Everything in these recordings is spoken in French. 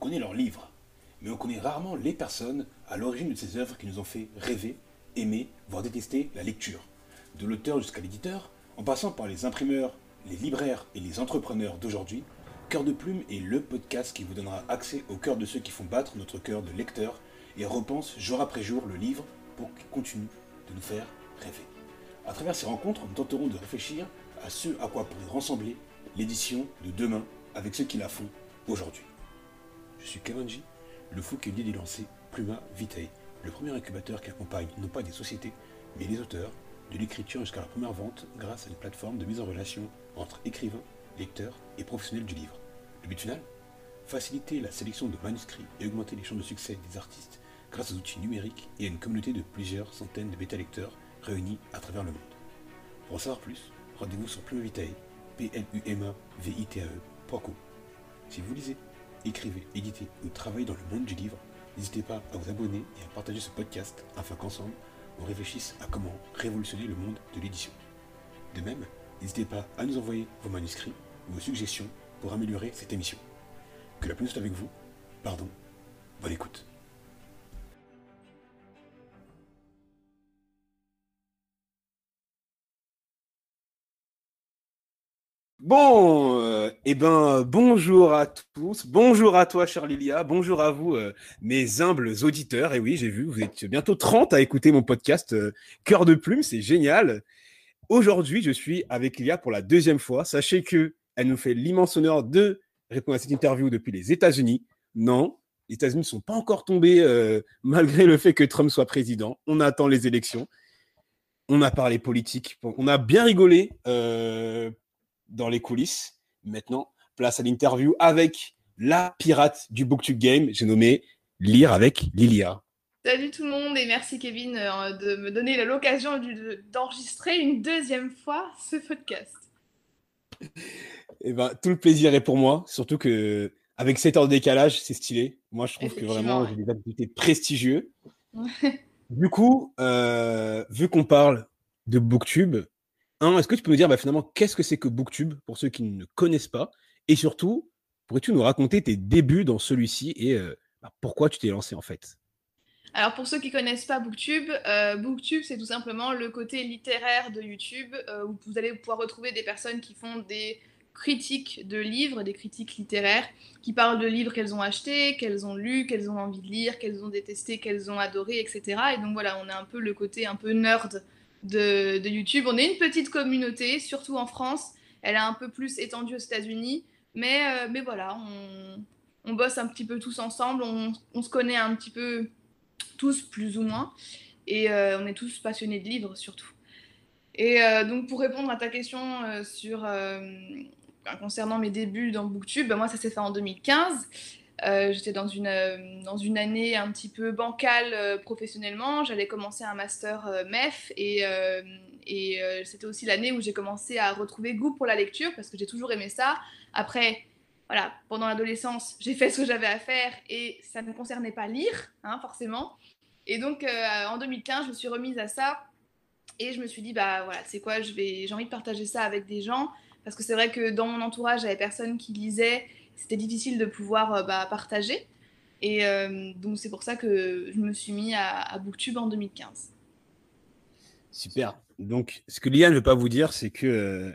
On connaît leurs livres, mais on connaît rarement les personnes à l'origine de ces œuvres qui nous ont fait rêver, aimer, voire détester la lecture. De l'auteur jusqu'à l'éditeur, en passant par les imprimeurs, les libraires et les entrepreneurs d'aujourd'hui, Cœur de Plume est le podcast qui vous donnera accès au cœur de ceux qui font battre notre cœur de lecteur et repense jour après jour le livre pour qu'il continue de nous faire rêver. À travers ces rencontres, nous tenterons de réfléchir à ce à quoi pourrait ressembler l'édition de demain avec ceux qui la font aujourd'hui. Je suis Kavanji, le fou qui est l'idée de lancer Pluma Vitae, le premier incubateur qui accompagne non pas des sociétés, mais les auteurs, de l'écriture jusqu'à la première vente grâce à une plateforme de mise en relation entre écrivains, lecteurs et professionnels du livre. Le but final? Faciliter la sélection de manuscrits et augmenter les chances de succès des artistes grâce aux outils numériques et à une communauté de plusieurs centaines de bêta-lecteurs réunis à travers le monde. Pour en savoir plus, rendez-vous sur Pluma Vitae, p l u m a v i t a e Si vous lisez, écrivez, éditez ou travaillez dans le monde du livre, n'hésitez pas à vous abonner et à partager ce podcast afin qu'ensemble, on réfléchisse à comment révolutionner le monde de l'édition. De même, n'hésitez pas à nous envoyer vos manuscrits ou vos suggestions pour améliorer cette émission. Que la pluie soit avec vous. Pardon. Bonne écoute. Bon, euh, eh ben, bonjour à tous, bonjour à toi, cher Lilia, bonjour à vous, euh, mes humbles auditeurs. Et oui, j'ai vu, vous êtes bientôt 30 à écouter mon podcast euh, Cœur de Plume, c'est génial. Aujourd'hui, je suis avec Lilia pour la deuxième fois. Sachez que elle nous fait l'immense honneur de répondre à cette interview depuis les États-Unis. Non, les États-Unis ne sont pas encore tombés malgré le fait que Trump soit président. On attend les élections. On a parlé politique. On a bien rigolé dans les coulisses. Maintenant, place à l'interview avec la pirate du Booktube Game. J'ai nommé Lire avec Lilia. Salut tout le monde et merci Kevin euh, de me donner l'occasion d'enregistrer une deuxième fois ce podcast. Eh ben, tout le plaisir est pour moi, surtout que avec 7 heures de décalage, c'est stylé. Moi, je trouve que vraiment, j'ai des activités prestigieux. du coup, euh, vu qu'on parle de Booktube, est-ce que tu peux me dire bah, finalement qu'est-ce que c'est que Booktube pour ceux qui ne connaissent pas? Et surtout, pourrais-tu nous raconter tes débuts dans celui-ci et euh, bah, pourquoi tu t'es lancé en fait? Alors pour ceux qui connaissent pas Booktube, euh, Booktube c'est tout simplement le côté littéraire de YouTube euh, où vous allez pouvoir retrouver des personnes qui font des critiques de livres, des critiques littéraires, qui parlent de livres qu'elles ont achetés, qu'elles ont lus, qu'elles ont envie de lire, qu'elles ont détesté, qu'elles ont adoré, etc. Et donc voilà, on a un peu le côté un peu nerd de, YouTube. On est une petite communauté, surtout en France. Elle est un peu plus étendue aux États-Unis. Mais, euh, mais voilà, on, bosse un petit peu tous ensemble. On, se connaît un petit peu tous, plus ou moins. Et euh, on est tous passionnés de livres, surtout. Et euh, donc, pour répondre à ta question sur, concernant mes débuts dans Booktube, ben, moi, ça s'est fait en 2015. Euh, j'étais dans une, euh, dans une année un petit peu bancale euh, professionnellement. J'allais commencer un master MEF et, c'était aussi l'année où j'ai commencé à retrouver goût pour la lecture parce que j'ai toujours aimé ça. Après, voilà, pendant l'adolescence, j'ai fait ce que j'avais à faire et ça ne concernait pas lire, hein, forcément. Et donc en 2015, je me suis remise à ça et je me suis dit, bah voilà, c'est quoi, j'ai envie de partager ça avec des gens parce que c'est vrai que dans mon entourage, j'avais personne qui lisait c'était difficile de pouvoir euh, bah, partager. Et euh, donc c'est pour ça que je me suis mis à, Booktube en 2015. Super. Donc ce que Liane ne veut pas vous dire, c'est que euh,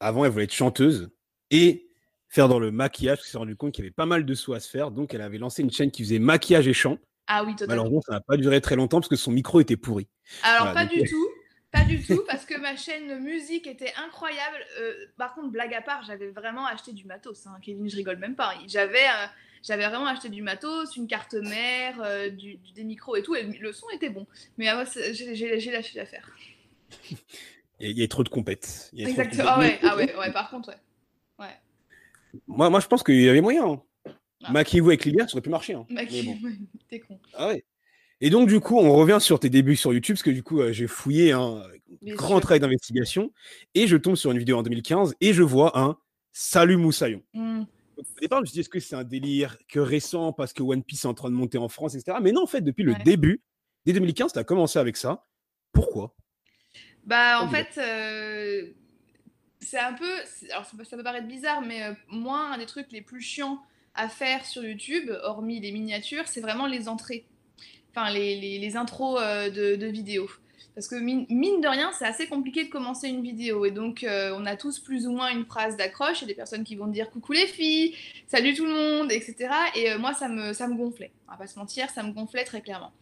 avant elle voulait être chanteuse et faire dans le maquillage, parce qu'elle s'est rendu compte qu'il y avait pas mal de sous à se faire. Donc elle avait lancé une chaîne qui faisait maquillage et chant. Ah oui, totalement. Malheureusement, ça n'a pas duré très longtemps parce que son micro était pourri. Alors pas du tout. Pas du tout, parce que ma chaîne musique était incroyable. Euh, par contre, blague à part, j'avais vraiment acheté du matos. Hein. Kevin, je rigole même pas. J'avais, euh, j'avais vraiment acheté du matos, une carte mère, euh, du, des micros et tout, et le son était bon. Mais moi, j'ai lâché l'affaire. Il y, a trop de compètes. Exactement. Ah ouais, ah ouais, ouais, par contre, ouais. ouais. Moi, moi, je pense qu'il y avait moyen. Hein. Ah. Maquillez-vous avec ça aurait pu marcher. Hein. Maquillez-vous, t'es con. Ah ouais. Et donc, du coup, on revient sur tes débuts sur YouTube, parce que du coup, euh, j'ai fouillé un grand travail d'investigation, et je tombe sur une vidéo en 2015, et je vois un Salut Moussaillon. Mmh. Au départ, je me suis dit, est-ce que c'est un délire que récent, parce que One Piece est en train de monter en France, etc. Mais non, en fait, depuis le début, dès 2015, tu as commencé avec ça. Pourquoi? Bah, en fait, euh, c'est un peu. Alors, ça peut paraître bizarre, mais euh, moi, un des trucs les plus chiants à faire sur YouTube, hormis les miniatures, c'est vraiment les entrées, enfin les, intros de vidéos. Parce que mine, de rien, c'est assez compliqué de commencer une vidéo. Et donc, euh, on a tous plus ou moins une phrase d'accroche. A des personnes qui vont dire coucou les filles, salut tout le monde, etc. Et euh, moi, ça me, ça me gonflait. On va pas se mentir, ça me gonflait très clairement.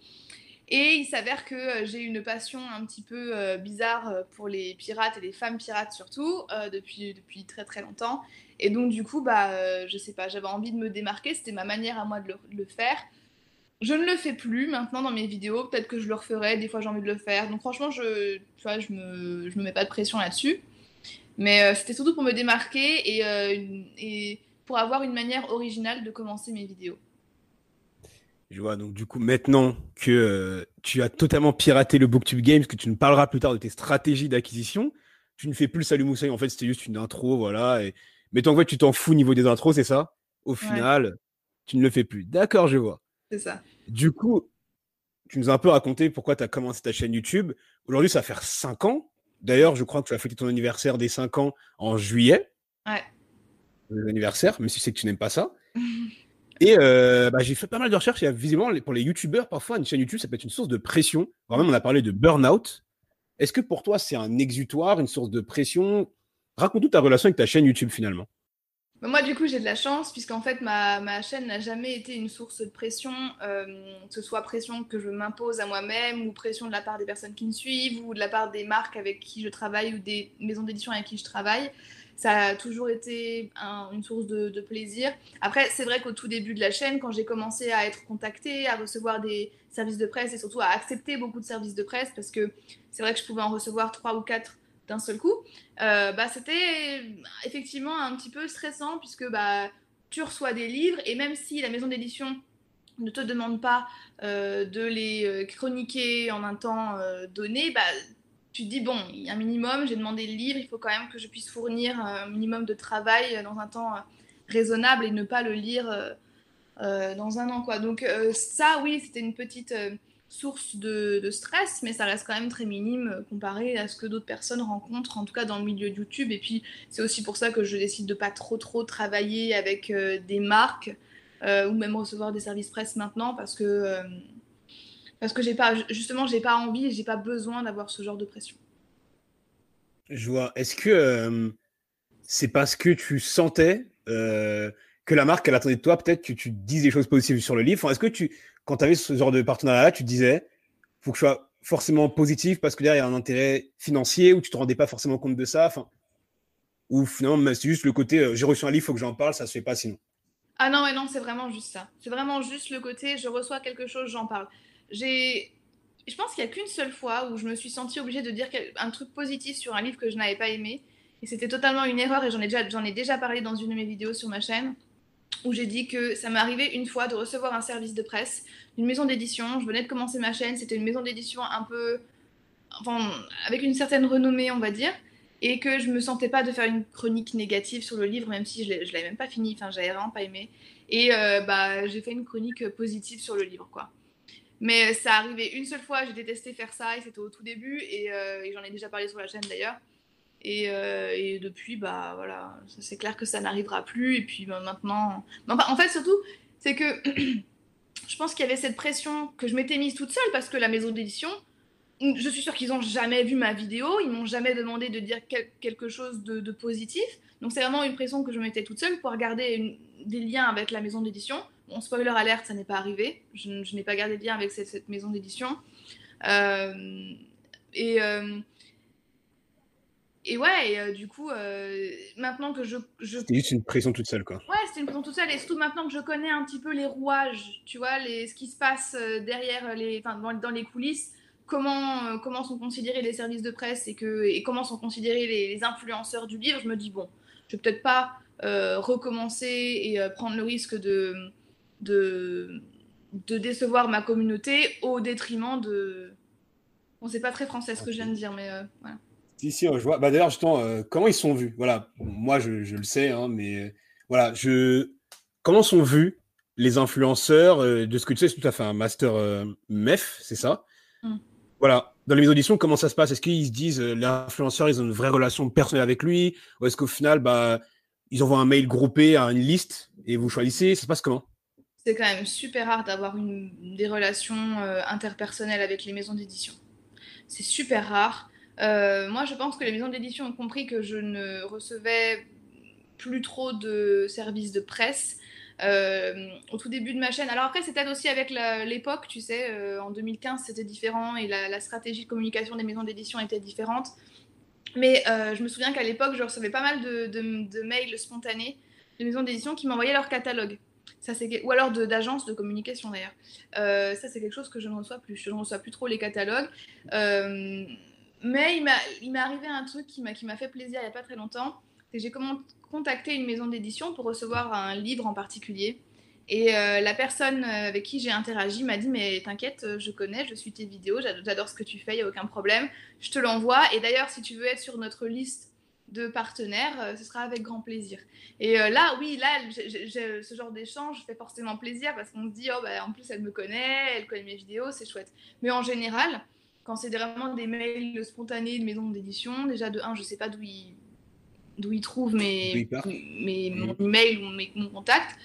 Et il s'avère que euh, j'ai une passion un petit peu bizarre pour les pirates et les femmes pirates surtout, depuis, depuis très très longtemps. Et donc, du coup, bah, je sais pas, j'avais envie de me démarquer. C'était ma manière à moi de le faire. Je ne le fais plus maintenant dans mes vidéos. Peut-être que je le referai. Des fois, j'ai envie de le faire. Donc, franchement, je, tu vois, je me, je me mets pas de pression là-dessus. Mais euh, c'était surtout pour me démarquer et, euh, et, pour avoir une manière originale de commencer mes vidéos. Je vois. Donc, du coup, maintenant que euh, tu as totalement piraté le Booktube Games, que tu ne parleras plus tard de tes stratégies d'acquisition, tu ne fais plus le Salut Moussaï. En fait, c'était juste une intro, voilà. Et... Mais tant que tu t'en fous au niveau des intros, c'est ça? Au final, tu ne le fais plus. D'accord, je vois. C'est ça. Du coup, tu nous as un peu raconté pourquoi tu as commencé ta chaîne YouTube. Aujourd'hui, ça va faire 5 ans. D'ailleurs, je crois que tu as fêté ton anniversaire des 5 ans en juillet. Ouais. L'anniversaire, même si c'est que tu n'aimes pas ça. Et euh, bah, j'ai fait pas mal de recherches. Visiblement, pour les YouTubeurs, parfois, une chaîne YouTube, ça peut être une source de pression. Vraiment, on a parlé de burn-out. Est-ce que pour toi, c'est un exutoire, une source de pression? Raconte-nous ta relation avec ta chaîne YouTube finalement. Moi, du coup, j'ai de la chance, puisqu'en fait, ma, ma chaîne n'a jamais été une source de pression, euh, que ce soit pression que je m'impose à moi-même, ou pression de la part des personnes qui me suivent, ou de la part des marques avec qui je travaille, ou des maisons d'édition avec qui je travaille. Ça a toujours été une source de, plaisir. Après, c'est vrai qu'au tout début de la chaîne, quand j'ai commencé à être contactée, à recevoir des services de presse, et surtout à accepter beaucoup de services de presse, parce que c'est vrai que je pouvais en recevoir trois ou quatre d'un seul coup, euh, bah, c'était effectivement un petit peu stressant puisque bah, tu reçois des livres et même si la maison d'édition ne te demande pas euh, de les euh, chroniquer en un temps donné, bah, tu te dis, bon, il y a un minimum, j'ai demandé le livre, il faut quand même que je puisse fournir un minimum de travail dans un temps raisonnable et ne pas le lire dans un an. Quoi. Donc ça, oui, c'était une petite source de, stress, mais ça reste quand même très minime euh, comparé à ce que d'autres personnes rencontrent, en tout cas dans le milieu de YouTube. Et puis, c'est aussi pour ça que je décide de pas trop trop travailler avec euh, des marques euh, ou même recevoir des services presse maintenant parce que parce que j'ai pas justement j'ai pas envie et j'ai pas besoin d'avoir ce genre de pression. Je vois. Est-ce que c'est parce que tu sentais que la marque elle attendait de toi peut-être que tu dises des choses positives sur le livre. Est-ce que tu quand tu avais ce genre de partenariat, tu te disais, faut que je sois forcément positif parce que derrière, il y a un intérêt financier ou tu te rendais pas forcément compte de ça. Enfin, ou finalement, c'est juste le côté, euh, j'ai reçu un livre, faut que j'en parle, ça se fait pas sinon. Ah non, ouais, non, c'est vraiment juste ça. C'est vraiment juste le côté, je reçois quelque chose, j'en parle. J'ai, je pense qu'il y a qu'une seule fois où je me suis sentie obligée de dire un truc positif sur un livre que je n'avais pas aimé. Et c'était totalement une erreur et j'en ai, ai déjà parlé dans une de mes vidéos sur ma chaîne où j'ai dit que ça m'est arrivé une fois de recevoir un service de presse d'une maison d'édition. Je venais de commencer ma chaîne, c'était une maison d'édition un peu. Enfin, avec une certaine renommée, on va dire, et que je me sentais pas de faire une chronique négative sur le livre, même si je l'avais même pas fini, enfin, j'avais vraiment pas aimé. Et euh, bah, j'ai fait une chronique positive sur le livre, quoi. Mais ça arrivait une seule fois, j'ai détesté faire ça, et c'était au tout début, et, euh, et j'en ai déjà parlé sur la chaîne d'ailleurs. Euh, et, depuis, bah voilà, c'est clair que ça n'arrivera plus. Et puis bah, maintenant. en fait, surtout, c'est que je pense qu'il y avait cette pression que je m'étais mise toute seule parce que la maison d'édition, je suis sûre qu'ils n'ont jamais vu ma vidéo, ils m'ont jamais demandé de dire quelque chose de, positif. Donc c'est vraiment une pression que je mettais toute seule pour garder des liens avec la maison d'édition. Bon, spoiler alerte, ça n'est pas arrivé. Je, n'ai pas gardé de lien avec cette, maison d'édition. Euh, et. Euh, et ouais, euh, du coup, euh, maintenant que je. je... C'était juste une pression toute seule, quoi. Ouais, c'était une pression toute seule. Et surtout maintenant que je connais un petit peu les rouages, tu vois, les, ce qui se passe euh, derrière, les, enfin, dans, dans les coulisses, comment, comment sont considérés les services de presse et, que, et comment sont considérés les, influenceurs du livre, je me dis, bon, je vais peut-être pas recommencer et prendre le risque de, de, de décevoir ma communauté au détriment de. Bon, c'est pas très français ce que je viens de dire, mais voilà. Si, si, je vois. Bah, D'ailleurs, justement, euh, comment ils sont vus? Voilà, moi, je, je le sais, hein, mais voilà, je... comment sont vus les influenceurs euh, De ce que tu sais, c'est tout à fait un master euh, MEF, c'est ça? Mm. Voilà, dans les auditions, comment ça se passe? Est-ce qu'ils se disent, les influenceurs, ils ont une vraie relation personnelle avec lui? Ou est-ce qu'au final, bah, ils envoient un mail groupé à une liste et vous choisissez, ça se passe comment? C'est quand même super rare d'avoir des relations euh, interpersonnelles avec les maisons d'édition. C'est super rare. Euh, moi, je pense que les maisons d'édition ont compris que je ne recevais plus trop de services de presse. Euh, au tout début de ma chaîne. Alors après, c'était aussi avec l'époque, tu sais, en 2015, c'était différent et la, stratégie de communication des maisons d'édition était différente. Mais je me souviens qu'à l'époque, je recevais pas mal de, mails spontanés de maisons d'édition qui m'envoyaient leur catalogue. Ça. Ou alors d'agences de, communication d'ailleurs. Euh, ça, c'est quelque chose que je ne reçois plus. Je ne reçois plus trop les catalogues. Euh, mais il, m'est arrivé un truc qui m'a, fait plaisir il n'y a pas très longtemps. J'ai contacté une maison d'édition pour recevoir un livre en particulier. Et euh, la personne avec qui j'ai interagi m'a dit Mais t'inquiète, je connais, je suis tes vidéos, j'adore ce que tu fais, il n'y a aucun problème. Je te l'envoie. Et d'ailleurs, si tu veux être sur notre liste de partenaires, euh, ce sera avec grand plaisir. Et euh, là, oui, là, ce genre d'échange fait forcément plaisir parce qu'on se dit, oh, bah, en plus, elle me connaît, elle connaît mes vidéos, c'est chouette. Mais en général, quand c'est vraiment des mails spontanés de maisons d'édition, déjà de un, je sais pas d'où ils d'où ils trouvent mes, mes, mon mm. email ou mes, mon contact.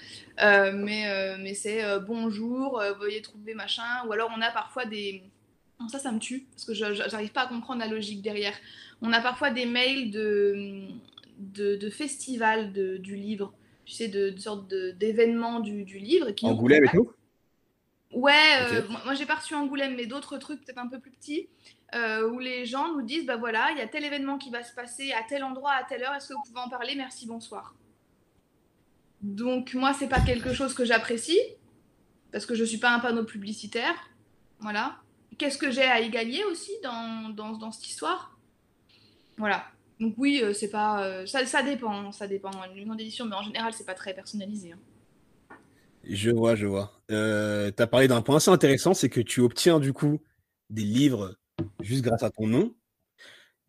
Euh, mais mais c'est bonjour, veuillez trouver machin. Ou alors on a parfois des, ça, ça me tue, parce que je n'arrive pas à comprendre la logique derrière. On a parfois des mails de, de, de festivals de, du livre, tu sais, de, de sortes d'événements du, du, livre. Qui Angoulême et tout Ouais, euh, moi j'ai pas reçu Angoulême, mais d'autres trucs peut-être un peu plus petits, euh, où les gens nous disent, bah voilà, il y a tel événement qui va se passer à tel endroit, à telle heure, est-ce que vous pouvez en parler? Merci, bonsoir. Donc moi, c'est pas quelque chose que j'apprécie, parce que je suis pas un panneau publicitaire, voilà qu'est-ce que j'ai à y gagner aussi dans, dans, dans cette histoire? Voilà. Donc oui, euh, c'est pas, ça, ça, dépend, ça dépend du nom d'édition, mais en général, c'est pas très personnalisé. Hein. Je vois, je vois. Euh, tu as parlé d'un point assez intéressant, c'est que tu obtiens du coup des livres juste grâce à ton nom.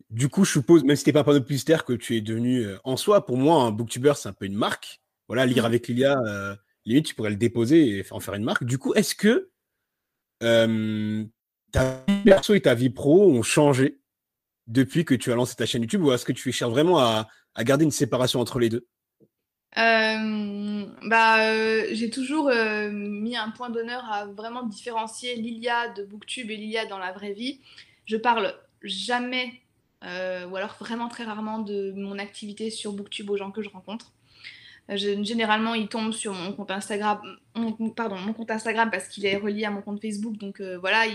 Du coup, je suppose, même si t'es pas un panneau publicitaire, que tu es devenu en soi, pour moi, un booktuber, c'est un peu une marque. Voilà, lire mmh. avec Lilia, limite, tu pourrais le déposer et en faire une marque. Du coup, est-ce que ta vie perso et ta vie pro ont changé depuis que tu as lancé ta chaîne YouTube ou est-ce que tu cherches vraiment à, garder une séparation entre les deux? Euh, bah, euh, j'ai toujours euh, mis un point d'honneur à vraiment différencier Lilia de Booktube et Lilia dans la vraie vie. Je parle jamais, ou alors vraiment très rarement, de mon activité sur Booktube aux gens que je rencontre. généralement, ils tombent sur mon compte Instagram, pardon, mon compte Instagram parce qu'il est relié à mon compte Facebook, donc voilà,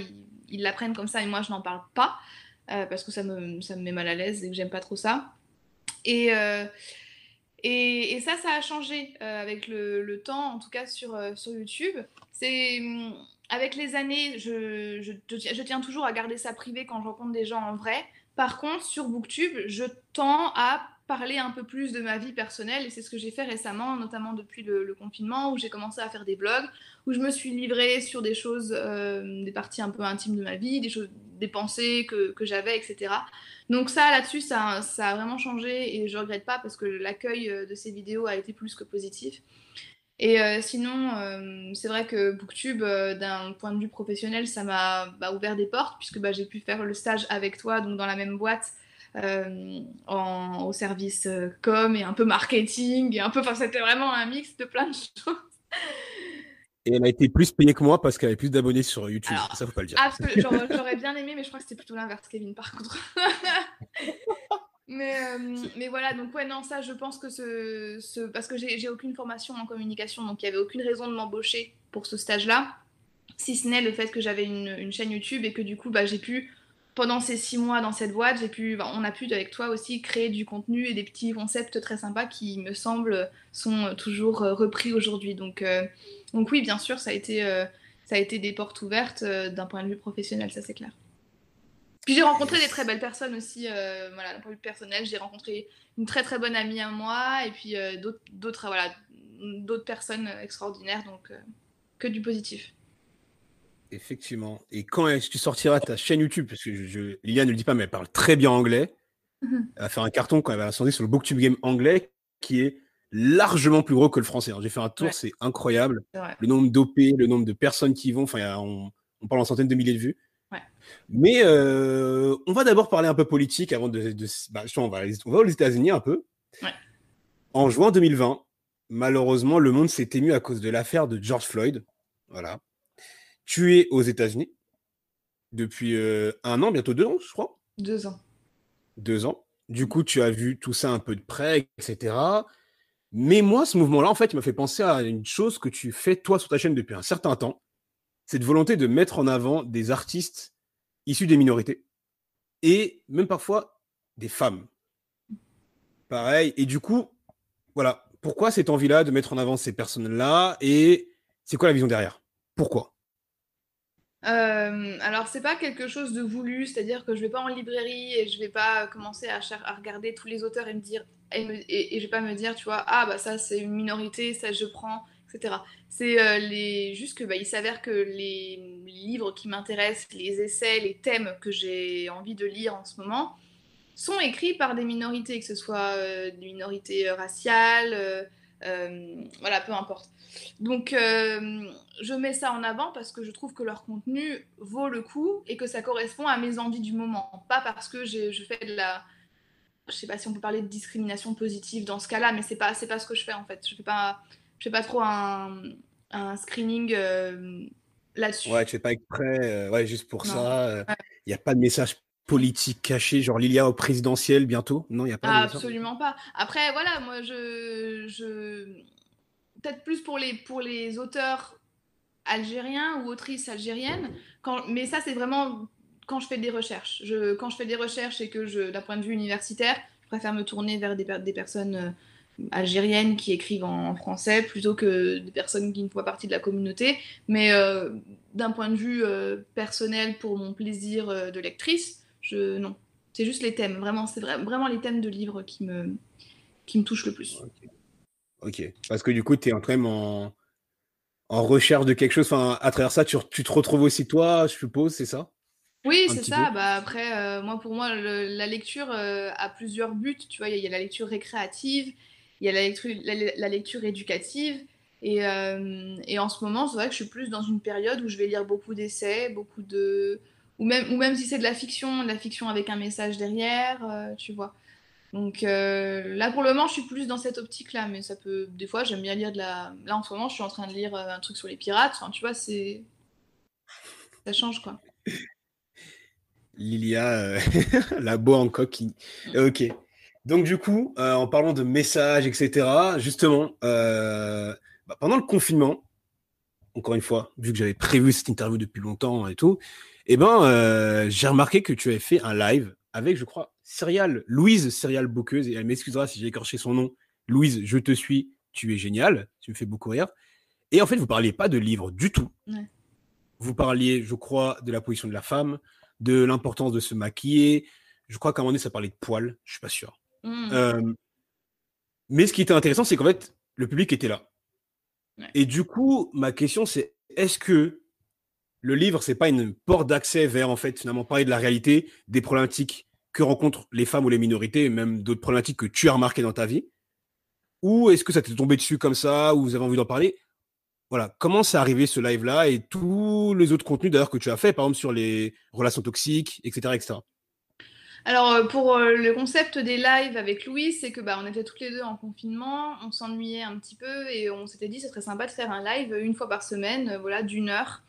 ils l'apprennent comme ça et moi je n'en parle pas parce que ça me, ça me met mal à l'aise et que j'aime pas trop ça. Et, et, ça, ça a changé euh, avec le, temps, en tout cas sur, sur YouTube. C'est hum, avec les années, je, tiens toujours à garder ça privé quand je rencontre des gens en vrai. Par contre, sur Booktube, je tends à parler un peu plus de ma vie personnelle et c'est ce que j'ai fait récemment, notamment depuis le, confinement où j'ai commencé à faire des blogs, où je me suis livrée sur des choses, euh, des parties un peu intimes de ma vie, des choses, des pensées que j'avais, etc. Donc ça, là-dessus, ça, a vraiment changé et je regrette pas parce que l'accueil euh, de ces vidéos a été plus que positif. Et euh, sinon, c'est vrai que Booktube, d'un point de vue professionnel, ça m'a bah, ouvert des portes puisque bah, j'ai pu faire le stage avec toi, donc dans la même boîte, euh, au service euh, com et un peu marketing et un peu, enfin c'était vraiment un mix de plein de choses. Et elle a été plus payée que moi parce qu'elle avait plus d'abonnés sur YouTube. ça, faut pas le dire. J'aurais bien aimé, mais je crois que c'était plutôt l'inverse, Kevin, par contre. mais, euh, mais voilà, donc ouais, non, ça, je pense que ce. ce parce que j'ai aucune formation en communication, donc il n'y avait aucune raison de m'embaucher pour ce stage-là, si ce n'est le fait que j'avais une, une, chaîne YouTube et que du coup, bah, j'ai pu pendant ces six mois dans cette boîte, j'ai pu, on a pu avec toi aussi créer du contenu et des petits concepts très sympas qui me semblent sont toujours euh, repris aujourd'hui. Donc, euh, donc oui, bien sûr, ça a été, euh, ça a été des portes ouvertes d'un point de vue professionnel, ça c'est clair. Puis j'ai rencontré des très belles personnes aussi, voilà, d'un point de vue personnel. J'ai rencontré une très très bonne amie à moi et puis d'autres, voilà, d'autres personnes extraordinaires, donc que du positif. Effectivement. Et quand est-ce que tu sortiras ta chaîne YouTube? Parce que je, Lilia ne le dit pas, mais elle parle très bien anglais. Mhm. Elle va faire un carton quand elle va sortir sur le Booktube Game anglais, qui est largement plus gros que le français. J'ai fait un tour, c'est incroyable. Le nombre d'OP, le nombre de personnes qui y vont, enfin, on, parle en centaines de milliers de vues. Mais euh, on va d'abord parler un peu politique avant de. bah, on, va, on va aux États-Unis un peu. En juin 2020, malheureusement, le monde s'est ému à cause de l'affaire de George Floyd. Voilà. Tué aux États-Unis depuis euh, un an, bientôt deux ans, je crois. Deux ans. Deux ans. Du coup, tu as vu tout ça un peu de près, etc. Mais moi, ce mouvement-là, en fait, il m'a fait penser à une chose que tu fais, toi, sur ta chaîne depuis un certain temps. Cette volonté de mettre en avant des artistes issus des minorités et même parfois des femmes. Pareil. Et du coup, voilà. Pourquoi cette envie-là de mettre en avant ces personnes-là et c'est quoi la vision derrière? Pourquoi? Euh, alors c'est pas quelque chose de voulu, c'est-à-dire que je vais pas en librairie et je vais pas commencer à, regarder tous les auteurs et me dire et, je vais pas me dire tu vois ah bah ça c'est une minorité ça je prends etc. C'est euh, les juste que bah, il s'avère que les livres qui m'intéressent, les essais, les thèmes que j'ai envie de lire en ce moment sont écrits par des minorités, que ce soit euh, des minorités raciales, voilà peu importe. Donc, euh, je mets ça en avant parce que je trouve que leur contenu vaut le coup et que ça correspond à mes envies du moment. Pas parce que je fais de la. Je sais pas si on peut parler de discrimination positive dans ce cas-là, mais c'est pas, pas ce que je fais en fait. Je fais pas, je fais pas trop un, un screening euh, là-dessus. Ouais, tu fais pas exprès, euh, ouais, juste pour ça. Il n'y a pas de message politique caché, genre Lilia au présidentiel bientôt? Non, il n'y a pas. absolument pas. Après, voilà, moi, je, je, peut-être plus pour les, pour les auteurs algériens ou autrices algériennes, mais ça c'est vraiment quand je fais des recherches. Je, quand je fais des recherches et que je, d'un point de vue universitaire, je préfère me tourner vers des, des personnes euh, algériennes qui écrivent en, français plutôt que des personnes qui ne font pas partie de la communauté. Mais euh, d'un point de vue euh, personnel, pour mon plaisir de lectrice, je, non. C'est juste les thèmes, vraiment, c'est vraiment les thèmes de livres qui me, qui me touchent le plus. Ok. Parce que du coup, tu es en train en, en recherche de quelque chose. Enfin, à travers ça, tu, tu te retrouves aussi toi, je suppose, c'est ça? Oui, c'est ça. Bah, après, euh, moi, pour moi, la lecture euh, a plusieurs buts. Tu vois, il y, a la lecture récréative, il y a la lecture, la, lecture éducative. Et, euh, et, en ce moment, c'est vrai que je suis plus dans une période où je vais lire beaucoup d'essais, beaucoup de. Ou même, ou même si c'est de la fiction, de la fiction avec un message derrière, tu vois. Donc euh, là, pour le moment, je suis plus dans cette optique-là, mais ça peut. Des fois, j'aime bien lire de la. Là, en ce moment, je suis en train de lire euh, un truc sur les pirates. Enfin, tu vois, c'est. Ça change, quoi. Lilia, euh, la boa en coquille. Ok. Donc, du coup, en parlant de messages, etc., justement, bah, pendant le confinement, encore une fois, vu que j'avais prévu cette interview depuis longtemps et tout, eh ben, j'ai remarqué que tu avais fait un live avec, je crois, Serial, Louise Serial Bouqueuse, et elle m'excusera si j'ai écorché son nom. Louise, je te suis, tu es génial, tu me fais beaucoup rire. Et en fait, vous parliez pas de livres du tout. Vous parliez, je crois, de la position de la femme, de l'importance de se maquiller. Je crois qu'à un moment donné, ça parlait de poils, je suis pas sûr. Mmh. Euh, mais ce qui était intéressant, c'est qu'en fait, le public était là. Et du coup, ma question, c'est est-ce que le livre, c'est pas une porte d'accès vers, en fait, finalement, parler de la réalité, des problématiques que rencontrent les femmes ou les minorités, même d'autres problématiques que tu as remarquées dans ta vie. Ou est-ce que ça t'est tombé dessus comme ça, ou vous avez envie d'en parler? Voilà, comment c'est arrivé ce live-là et tous les autres contenus d'ailleurs que tu as fait, par exemple sur les relations toxiques, etc. Alors euh, pour euh, le concept des lives avec Louis, c'est que bah, on était toutes les deux en confinement, on s'ennuyait un petit peu et on s'était dit ce serait sympa de faire un live une fois par semaine, euh, voilà, d'une heure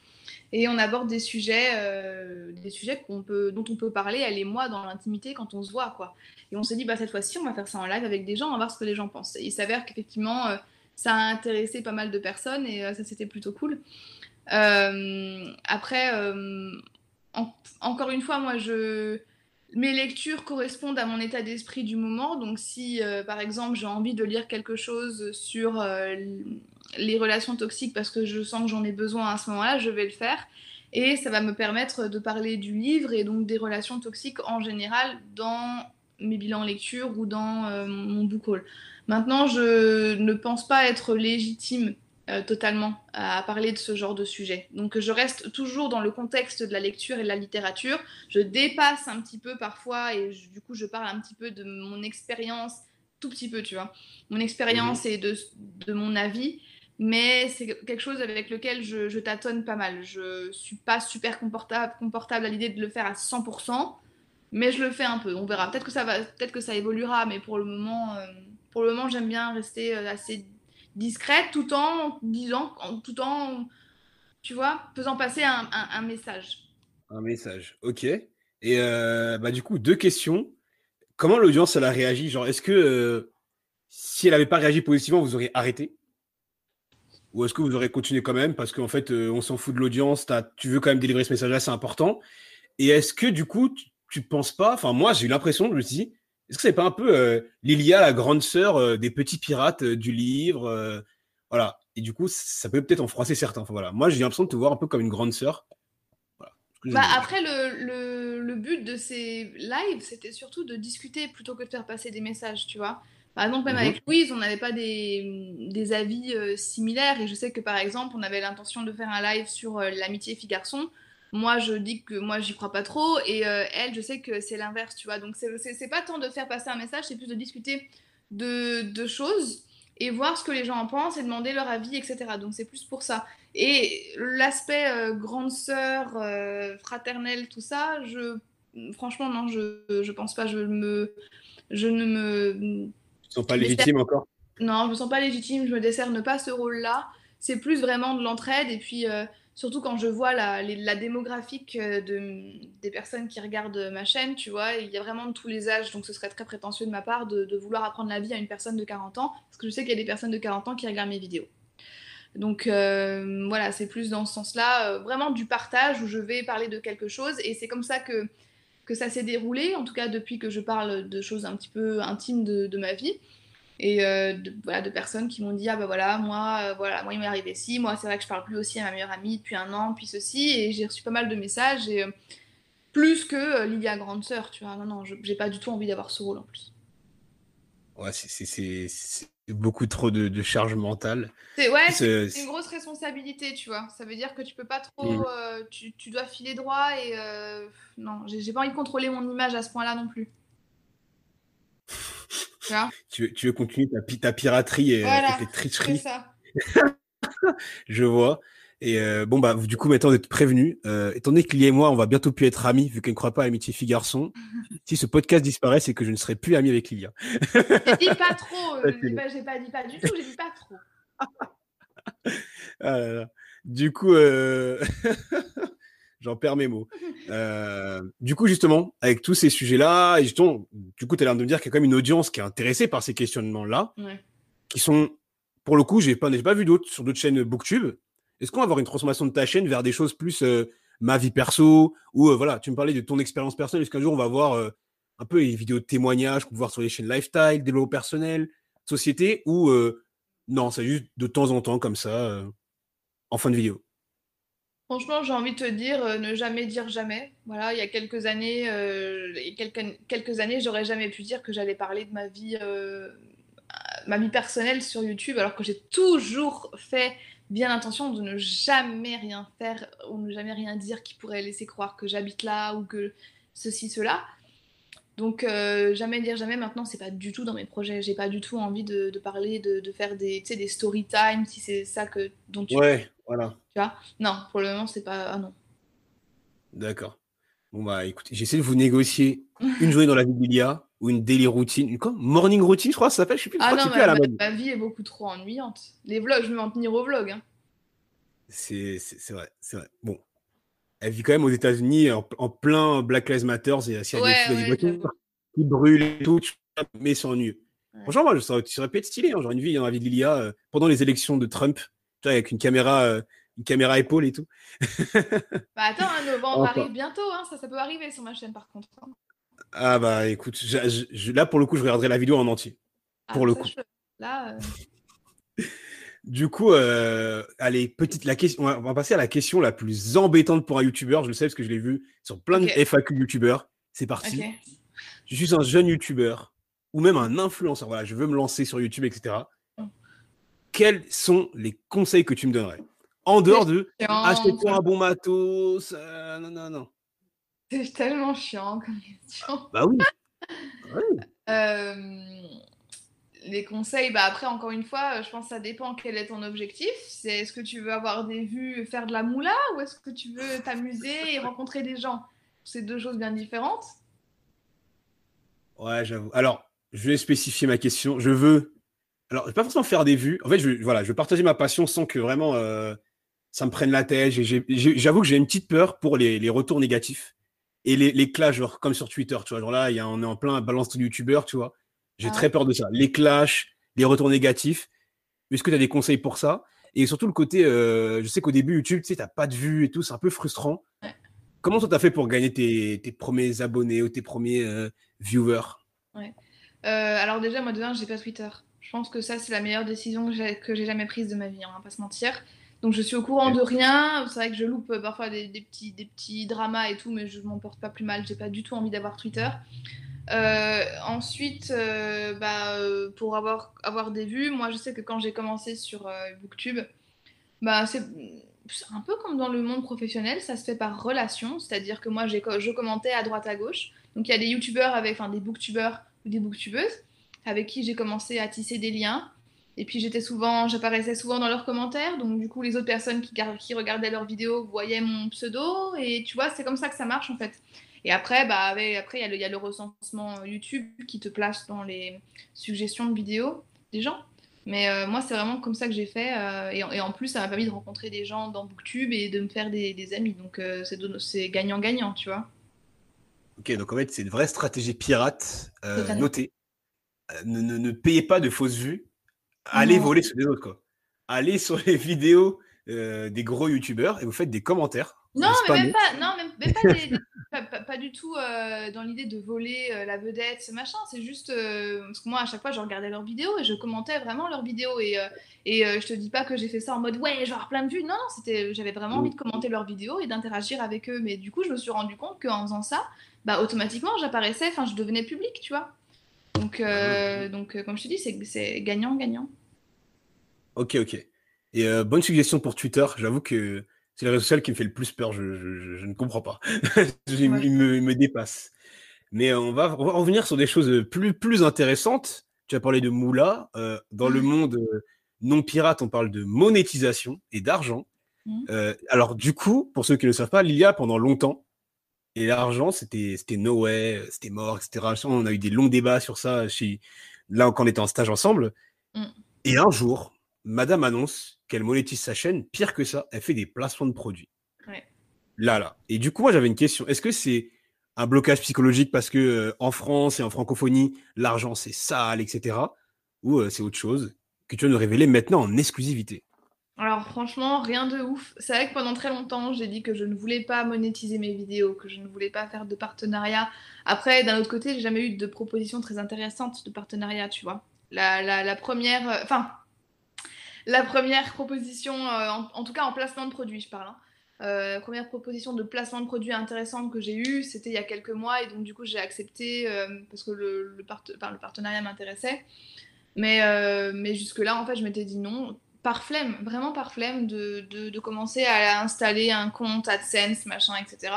et on aborde des sujets, euh, des sujets dont on peut parler, elle et moi, dans l'intimité quand on se voit. quoi. Et on s'est dit, bah, cette fois-ci, on va faire ça en live avec des gens, on va voir ce que les gens pensent. Et il s'avère qu'effectivement, euh, ça a intéressé pas mal de personnes et euh, ça, c'était plutôt cool. après, encore une fois, moi, je... mes lectures correspondent à mon état d'esprit du moment. Donc, si, par exemple, j'ai envie de lire quelque chose sur les relations toxiques parce que je sens que j'en ai besoin à ce moment-là, je vais le faire. Et ça va me permettre de parler du livre et donc des relations toxiques en général dans mes bilans lecture ou dans euh, mon book haul. Maintenant, je ne pense pas être légitime euh, totalement à parler de ce genre de sujet. Donc je reste toujours dans le contexte de la lecture et de la littérature. Je dépasse un petit peu parfois et du coup je parle un petit peu de mon expérience, tout petit peu, tu vois. Mon expérience et de, de mon avis mais c'est quelque chose avec lequel je, tâtonne pas mal. Je suis pas super confortable, confortable à l'idée de le faire à 100%, mais je le fais un peu. On verra. Peut-être que ça va, peut-être que ça évoluera, mais pour le moment, euh, pour le moment, j'aime bien rester euh, assez discrète tout en disant, tout en, tu vois, faisant passer un, message. Un message, ok. Et euh, bah, du coup, deux questions. Comment l'audience, elle a réagi? Genre, est-ce que euh, si elle n'avait pas réagi positivement, vous auriez arrêté? Ou est-ce que vous aurez continué quand même? Parce qu'en fait, euh, on s'en fout de l'audience, tu veux quand même délivrer ce message-là, c'est important. Et est-ce que du coup, tu, ne penses pas? Enfin, moi, j'ai eu l'impression, je me suis dit, est-ce que c'est pas un peu euh, Lilia, la grande sœur euh, des petits pirates euh, du livre Voilà. Et du coup, ça peut peut-être en froisser certains. Enfin, voilà. Moi, j'ai l'impression de te voir un peu comme une grande sœur. Bah, après, le, le, le, but de ces lives, c'était surtout de discuter plutôt que de faire passer des messages, tu vois. Par exemple, même mhm. avec Louise, on n'avait pas des, des avis similaires. Et je sais que, par exemple, on avait l'intention de faire un live sur l'amitié fille-garçon. Moi, je dis que moi, j'y crois pas trop. Et euh, elle, je sais que c'est l'inverse, tu vois. Donc, c'est pas tant de faire passer un message, c'est plus de discuter de, de, choses et voir ce que les gens en pensent et demander leur avis, etc. Donc, c'est plus pour ça. Et l'aspect euh, grande sœur, euh, fraternelle, tout ça, je, franchement, non, je, je pense pas. Je, me, je ne me. Tu sens pas légitime encore? Non, je me sens pas légitime. Je me décerne pas ce rôle-là. C'est plus vraiment de l'entraide et puis surtout quand je vois la, la démographique euh, de, des personnes qui regardent ma chaîne, tu vois, il y a vraiment de tous les âges, donc ce serait très prétentieux de ma part de, vouloir apprendre la vie à une personne de 40 ans, parce que je sais qu'il y a des personnes de 40 ans qui regardent mes vidéos. Donc euh, voilà, c'est plus dans ce sens-là, euh, vraiment du partage où je vais parler de quelque chose, et c'est comme ça que, que ça s'est déroulé, en tout cas depuis que je parle de choses un petit peu intimes de ma vie et euh, de, voilà, de personnes qui m'ont dit ah bah voilà moi euh, voilà moi il m'est arrivé ci moi c'est vrai que je parle plus aussi à ma meilleure amie depuis un an puis ceci et j'ai reçu pas mal de messages et euh, plus que Lilia grande sœur tu vois. Non non j'ai pas du tout envie d'avoir ce rôle en plus. Ouais c'est beaucoup trop de, de charge mentale. Ouais c'est une grosse responsabilité tu vois. Ça veut dire que tu peux pas trop mmh. tu, tu, dois filer droit et non j'ai pas envie de contrôler mon image à ce point là non plus tu, veux, tu veux continuer ta, piraterie et, tes tricheries. Je vois. Et euh, bon, bah, du coup, maintenant d'être prévenu, euh, étant donné que Lilia et moi, on va bientôt plus être amis, vu qu'elle ne croit pas à l'amitié fille-garçon, si ce podcast disparaît, c'est que je ne serai plus ami avec Lilia. j'ai dit pas trop, euh, j'ai pas, pas, dit pas du tout, j'ai dit pas trop. ah Du coup, euh... J'en perds mes mots. Euh, du coup, justement, avec tous ces sujets-là, et justement, du coup, tu as l'air de me dire qu'il y a quand même une audience qui est intéressée par ces questionnements-là, qui sont, pour le coup, j'ai pas, pas vu d'autres sur d'autres chaînes Booktube. Est-ce qu'on va avoir une transformation de ta chaîne vers des choses plus euh, ma vie perso ou euh, voilà, tu me parlais de ton expérience personnelle. Est-ce qu'un jour on va voir un peu les vidéos de témoignages qu'on peut voir sur les chaînes lifestyle, développement personnel, société ou non, c'est juste de temps en temps comme ça en fin de vidéo? Franchement, j'ai envie de te dire, euh, ne jamais dire jamais. Voilà, il y a quelques années, euh, quelques, années, j'aurais jamais pu dire que j'allais parler de ma vie, euh, ma vie personnelle sur YouTube, alors que j'ai toujours fait bien l'intention de ne jamais rien faire ou ne jamais rien dire qui pourrait laisser croire que j'habite là ou que ceci, cela. Donc jamais dire jamais maintenant c'est pas du tout dans mes projets. J'ai pas du tout envie de, parler, de, faire des, des story time si c'est ça que dont tu ouais. Voilà. Tu vois? Non, pour le moment, c'est pas. Ah non. D'accord. Bon, bah écoutez, j'essaie de vous négocier une journée dans la vie d'Ilia ou une daily routine. Une quoi Morning routine, je crois, ça s'appelle Je sais plus. Ah non, mais, ma, vie est beaucoup trop ennuyante. Les vlogs, je vais m'en tenir aux vlogs. Hein. C'est vrai, c'est vrai. Bon. Elle vit quand même aux États-Unis en, plein Black Lives Matter et s'il y a des voitures qui brûlent et tout, mais c'est ennuyeux. Franchement, moi, ça, ça aurait pu être stylé, hein, genre une vie dans la vie d'Ilia euh, pendant les élections de Trump avec une caméra, euh, une caméra épaule et tout. bah attends, hein, novembre arrive bientôt, hein, ça, ça peut arriver sur ma chaîne par contre. Hein. Ah bah écoute, là pour le coup, je regarderai la vidéo en entier. Ah, pour le coup. Là. Euh. du coup, euh, allez, petite la question. On va passer à la question la plus embêtante pour un youtubeur. Je le sais parce que je l'ai vu sur plein de FAQ youtubeurs. C'est parti. Je suis un jeune youtubeur ou même un influenceur. Voilà, je veux me lancer sur YouTube, etc quels sont les conseils que tu me donnerais? En dehors de acheter-toi un bon matos, euh, non, non, non. C'est tellement chiant comme question. Bah oui. Euh, les conseils, bah après, encore une fois, je pense que ça dépend quel est ton objectif. C'est est-ce que tu veux avoir des vues, faire de la moula, ou est-ce que tu veux t'amuser et rencontrer des gens? C'est deux choses bien différentes. Ouais, j'avoue. Alors, je vais spécifier ma question. Je veux Alors, pas forcément faire des vues. En fait, je, voilà, je vais partager ma passion sans que vraiment euh, ça me prenne la tête. J'avoue que j'ai une petite peur pour les, retours négatifs et les, les clashs, genre comme sur Twitter, tu vois. Genre là, y a, on est en plein balance de youtubeur, tu vois. J'ai ah très peur de ça. Les clashs, les retours négatifs. Est-ce que tu as des conseils pour ça? Et surtout le côté, euh, je sais qu'au début, YouTube, tu sais, t'as pas de vues et tout, c'est un peu frustrant. Comment toi, tu as fait pour gagner tes, premiers abonnés ou tes premiers euh, viewers? Ouais. Alors déjà, moi, de un, j'ai pas Twitter. Je pense que ça, c'est la meilleure décision que j'ai jamais prise de ma vie, on va pas se mentir. Donc je suis au courant de rien. C'est vrai que je loupe euh, parfois des, petits, des petits dramas et tout, mais je m'en porte pas plus mal. J'ai pas du tout envie d'avoir Twitter. Euh, ensuite, euh, bah, pour avoir, avoir des vues, moi je sais que quand j'ai commencé sur Booktube, bah, c'est un peu comme dans le monde professionnel, ça se fait par relation, c'est-à-dire que moi je commentais à droite à gauche. Donc il y a des youtubeurs enfin des booktubeurs ou des booktubeuses avec qui j'ai commencé à tisser des liens. Et puis j'étais souvent, j'apparaissais souvent dans leurs commentaires, donc du coup les autres personnes qui regardaient leurs vidéos voyaient mon pseudo, et tu vois, c'est comme ça que ça marche en fait. Et après, bah, après il y, a le recensement YouTube qui te place dans les suggestions de vidéos des gens. Mais euh, moi, c'est vraiment comme ça que j'ai fait. Euh, et, en plus, ça m'a permis de rencontrer des gens dans Booktube et de me faire des, amis. Donc, euh, c'est gagnant-gagnant, tu vois. Ok, donc en fait, c'est une vraie stratégie pirate. notée. Ne, ne, ne, payez pas de fausses vues allez voler sur les autres, quoi. Allez sur les vidéos euh, des gros youtubeurs et vous faites des commentaires. Non, mais même pas, non, même, pas, du tout euh, dans l'idée de voler euh, la vedette, ce machin. C'est juste parce que moi, à chaque fois, je regardais leurs vidéos et je commentais vraiment leurs vidéos. Et, et je te dis pas que j'ai fait ça en mode ouais, genre plein de vues. Non, non, c'était, j'avais vraiment envie de commenter leurs vidéos et d'interagir avec eux. Mais du coup, je me suis rendu compte qu'en faisant ça, bah, automatiquement, j'apparaissais, enfin, je devenais public, tu vois. Donc, euh, donc euh, comme je te dis, c'est gagnant-gagnant. Ok, ok. Et euh, bonne suggestion pour Twitter. J'avoue que c'est le réseau social qui me fait le plus peur. Je, ne comprends pas. il, me, dépasse. Mais on va, revenir sur des choses plus, plus intéressantes. Tu as parlé de Moula. dans le monde non pirate, on parle de monétisation et d'argent. Mmh. alors, du coup, pour ceux qui ne le savent pas, Lilia, pendant longtemps, et l'argent, c'était, c'était no way, c'était mort, etc. On a eu des longs débats sur ça chez, là quand on était en stage ensemble. Mm. Et un jour, madame annonce qu'elle monétise sa chaîne. Pire que ça, elle fait des placements de produits. Là, là. Et du coup, moi, j'avais une question. Est-ce que c'est un blocage psychologique parce que euh, en France et en francophonie, l'argent, c'est sale, etc. Ou euh, c'est autre chose que tu vas nous révéler maintenant en exclusivité? Alors franchement, rien de ouf. C'est vrai que pendant très longtemps, j'ai dit que je ne voulais pas monétiser mes vidéos, que je ne voulais pas faire de partenariat. Après, d'un autre côté, j'ai jamais eu de proposition très intéressante de partenariat, tu vois. La, première, euh, enfin, la première proposition, euh, en, tout cas en placement de produit, je parle. Hein. Euh, première proposition de placement de produit intéressante que j'ai eue, c'était il y a quelques mois et donc du coup j'ai accepté parce que le, partenariat m'intéressait. Mais, mais jusque-là, en fait, je m'étais dit non par flemme, vraiment par flemme de, de, commencer à installer un compte AdSense, machin, etc.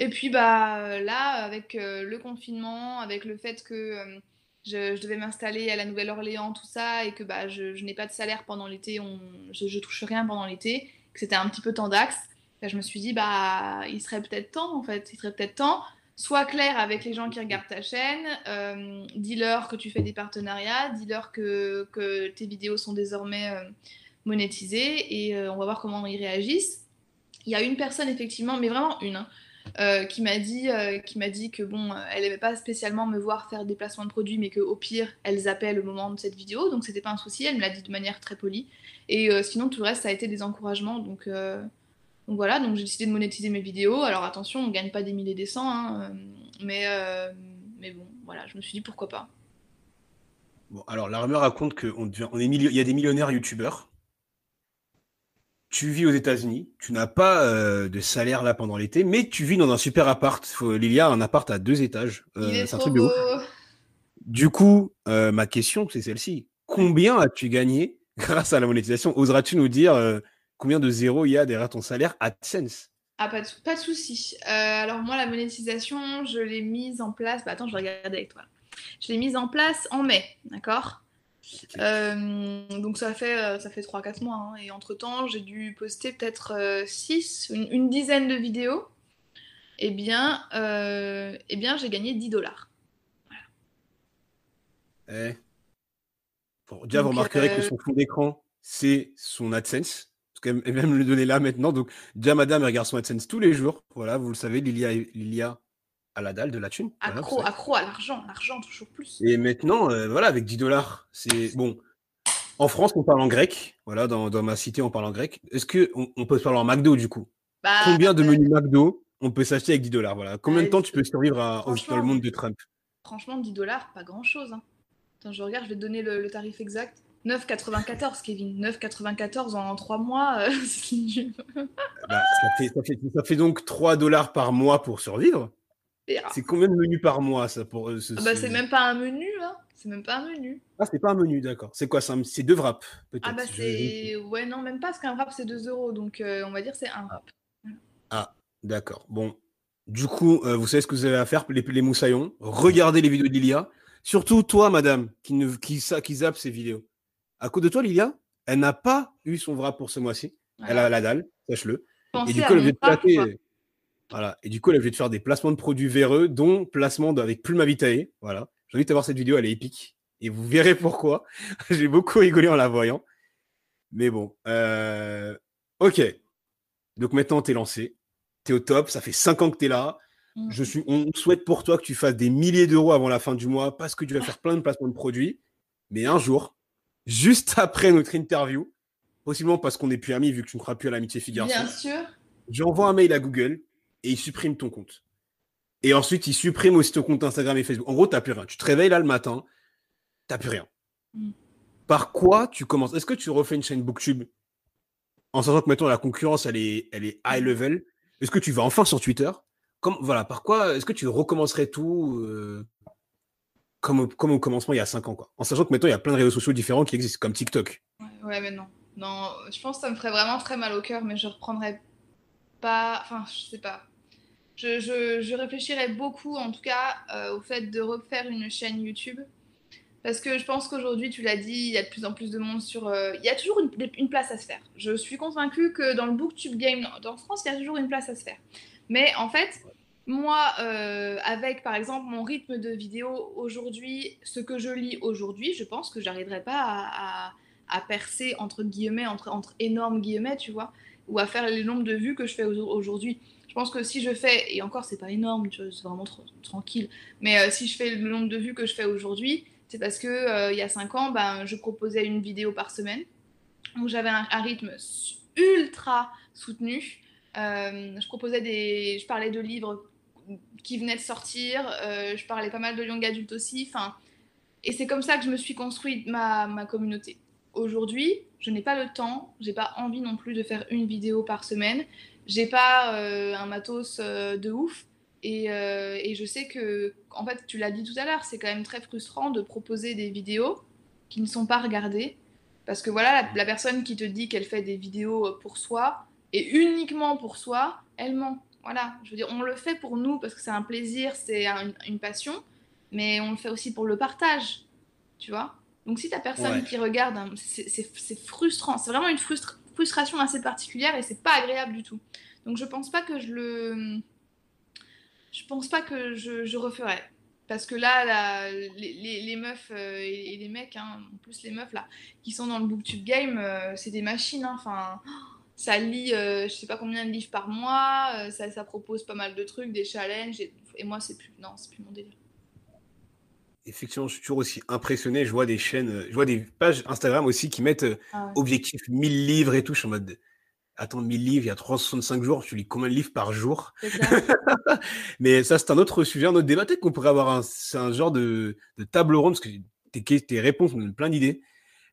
Et puis bah là, avec euh, le confinement, avec le fait que je, devais m'installer à la Nouvelle-Orléans, tout ça, et que bah, je, n'ai pas de salaire pendant l'été, je, je touche rien pendant l'été, que c'était un petit peu temps d'axe, bah, je me suis dit, bah il serait peut-être temps en fait, il serait peut-être temps sois clair avec les gens qui regardent ta chaîne, euh, dis-leur que tu fais des partenariats, dis-leur que, que, tes vidéos sont désormais euh, monétisées et euh, on va voir comment ils réagissent. Il y a une personne effectivement, mais vraiment une, hein, qui m'a dit, m'a dit que bon, elle n'aimait pas spécialement me voir faire des placements de produits, mais qu'au pire, elle zappait le moment de cette vidéo, donc c'était pas un souci. Elle me l'a dit de manière très polie. Et sinon, tout le reste, ça a été des encouragements, donc donc voilà, donc j'ai décidé de monétiser mes vidéos. Alors attention, on ne gagne pas des milliers et des cents, hein, euh, mais, euh, bon, voilà, je me suis dit pourquoi pas. Bon, alors la rumeur raconte qu'il on on est il y a des millionnaires youtubeurs. Tu vis aux États-Unis, tu n'as pas euh, de salaire là pendant l'été, mais tu vis dans un super appart. Lilia a un appart à deux étages. c'est un truc de ouf. Du coup, ma question, c'est celle-ci. Combien as-tu gagné grâce à la monétisation? Oseras-tu nous dire combien de zéros il y a derrière ton salaire AdSense? Ah, pas de, pas de souci. Euh, alors, moi, la monétisation, je l'ai mise en place. Bah, attends, je vais regarder avec toi. Je l'ai mise en place en mai, d'accord? Euh, Donc, ça fait, euh, ça fait 3-4 mois. Hein. et entre-temps, j'ai dû poster peut-être 6, une, dizaine de vidéos. Eh bien, eh bien j'ai gagné 10 dollars. Voilà. Eh. déjà, vous remarquerez que euh, son fond d'écran, c'est son AdSense. Parce qu'elle elle va me le donner là maintenant. Donc, déjà, madame, elle regarde son AdSense tous les jours. Voilà, vous le savez, Lilia, Lilia à la dalle de la thune. Accro, accro à l'argent, l'argent toujours plus. Et maintenant, euh, voilà, avec 10 dollars, c'est bon. En France, on parle en grec. Voilà, dans, dans ma cité, on parle en grec. Est-ce qu'on on peut se parler en McDo du coup? Bah, Combien de euh, menus McDo on peut s'acheter avec 10 dollars? Voilà. Combien de Ouais, temps tu peux survivre à- dans le monde de Trump? Franchement, 10 dollars, pas grand chose. Hein. Attends, je regarde, je vais te donner le, le tarif exact. 9,94 Kevin, 9,94 en 3 mois, euh, c'est Bah, ça, fait, ça, fait, ça fait donc 3 dollars par mois pour survivre. C'est combien de menus par mois ça pour euh, ce- Ah bah ce- c'est même pas un menu, hein. C'est même pas un menu. Ah, c'est pas un menu, d'accord. C'est quoi ça C'est deux wraps, peut-être. Ah bah c'est... Ouais, non, même pas, parce qu'un wrap c'est 2 euros, donc euh, on va dire c'est un wrap. Ah, d'accord. Bon. Du coup, euh, vous savez ce que vous avez à faire, les, les moussaillons. Regardez les vidéos de Lilia. Surtout toi, madame, qui, ne, qui, qui zappe ces vidéos. À cause de toi, Lilia, elle n'a pas eu son wrap pour ce mois-ci. Elle a la dalle, sache-le. Et du coup, elle veut te Voilà. Et du coup, elle a obligé de faire des placements de produits véreux, dont placement avec Plume Vitae. Voilà. J'ai envie de voir cette vidéo, elle est épique. Et vous verrez pourquoi. J'ai beaucoup rigolé en la voyant. Mais bon. euh, Ok. Donc maintenant, t'es lancé. T'es au top. Ça fait 5 ans que t'es là. Mm. Je suis, on souhaite pour toi que tu fasses des milliers d'euros avant la fin du mois parce que tu vas faire plein de placements de produits. Mais un jour, juste après notre interview, possiblement parce qu'on n'est plus amis vu que tu ne crois plus à l'amitié fille garçon, Bien sûr. j'envoie un mail à Google et il supprime ton compte. Et ensuite, il supprime aussi ton compte Instagram et Facebook. En gros, t'as plus rien. Tu te réveilles là le matin, t'as plus rien. Mm. Par quoi tu commences? Est-ce que tu refais une chaîne BookTube? En sachant que maintenant la concurrence elle est, elle est high level Est-ce que tu vas enfin sur Twitter? Comme, Voilà, par quoi Est-ce que tu recommencerais tout euh, comme, au- comme au commencement il y a 5 ans quoi? En sachant que maintenant il y a plein de réseaux sociaux différents qui existent, comme TikTok. Ouais, ouais, mais non. Non, je pense que ça me ferait vraiment très mal au cœur, mais je reprendrais pas. Enfin, je sais pas. Je, réfléchirais beaucoup, en tout cas, euh, au fait de refaire une chaîne YouTube. Parce que je pense qu'aujourd'hui, tu l'as dit, il y a de plus en plus de monde sur. euh, il y a toujours une, place à se faire. Je suis convaincue que dans le booktube game, en France, il y a toujours une place à se faire. Mais en fait, moi, euh, avec par exemple mon rythme de vidéo aujourd'hui, ce que je lis aujourd'hui, je pense que j'arriverai pas à, percer entre guillemets, entre, entre énormes guillemets, tu vois, ou à faire les nombres de vues que je fais au- aujourd'hui. Je pense que si je fais, et encore c'est pas énorme, c'est vraiment tranquille, mais euh, si je fais le nombre de vues que je fais aujourd'hui, c'est parce que euh, il y a 5 ans, ben, je proposais une vidéo par semaine, donc j'avais un, rythme ultra soutenu. Euh, je proposais des, je parlais de livres qui venaient de sortir, euh, je parlais pas mal de young adulte aussi, enfin, et c'est comme ça que je me suis construite ma, ma communauté. Aujourd'hui, je n'ai pas le temps, j'ai pas envie non plus de faire une vidéo par semaine, j'ai pas euh, un matos euh, de ouf, et, euh, et je sais que, en fait, tu l'as dit tout à l'heure, c'est quand même très frustrant de proposer des vidéos qui ne sont pas regardées, parce que voilà, la, la personne qui te dit qu'elle fait des vidéos pour soi, et uniquement pour soi, elle ment. Voilà, je veux dire, on le fait pour nous parce que c'est un plaisir, c'est un- une passion, mais on le fait aussi pour le partage, tu vois? Donc si t'as personne Ouais. qui regarde, c'est frustrant, c'est vraiment une frustra- frustration assez particulière et c'est pas agréable du tout. Donc je pense pas que je le, je pense pas que je, je referai. Parce que là, les, les- meufs euh, et, les mecs, hein, en plus les meufs là, qui sont dans le booktube game, euh, c'est des machines. hein. Enfin, ça lit, euh, je sais pas combien de livres par mois, ça, ça propose pas mal de trucs, des challenges. Et, et moi, c'est plus, non, c'est plus mon délire. Effectivement, je suis toujours aussi impressionné. Je vois des chaînes, euh, je vois des pages Instagram aussi qui mettent euh, Ah ouais. objectif 1000 livres et tout. Je suis en mode, attends, 1000 livres, il y a 365 jours, tu lis combien de livres par jour? Mais ça, c'est un autre sujet, un autre débat. Peut-être qu'on pourrait avoir un, c'est un genre de, de table ronde, parce que tes, tes réponses me donnent plein d'idées.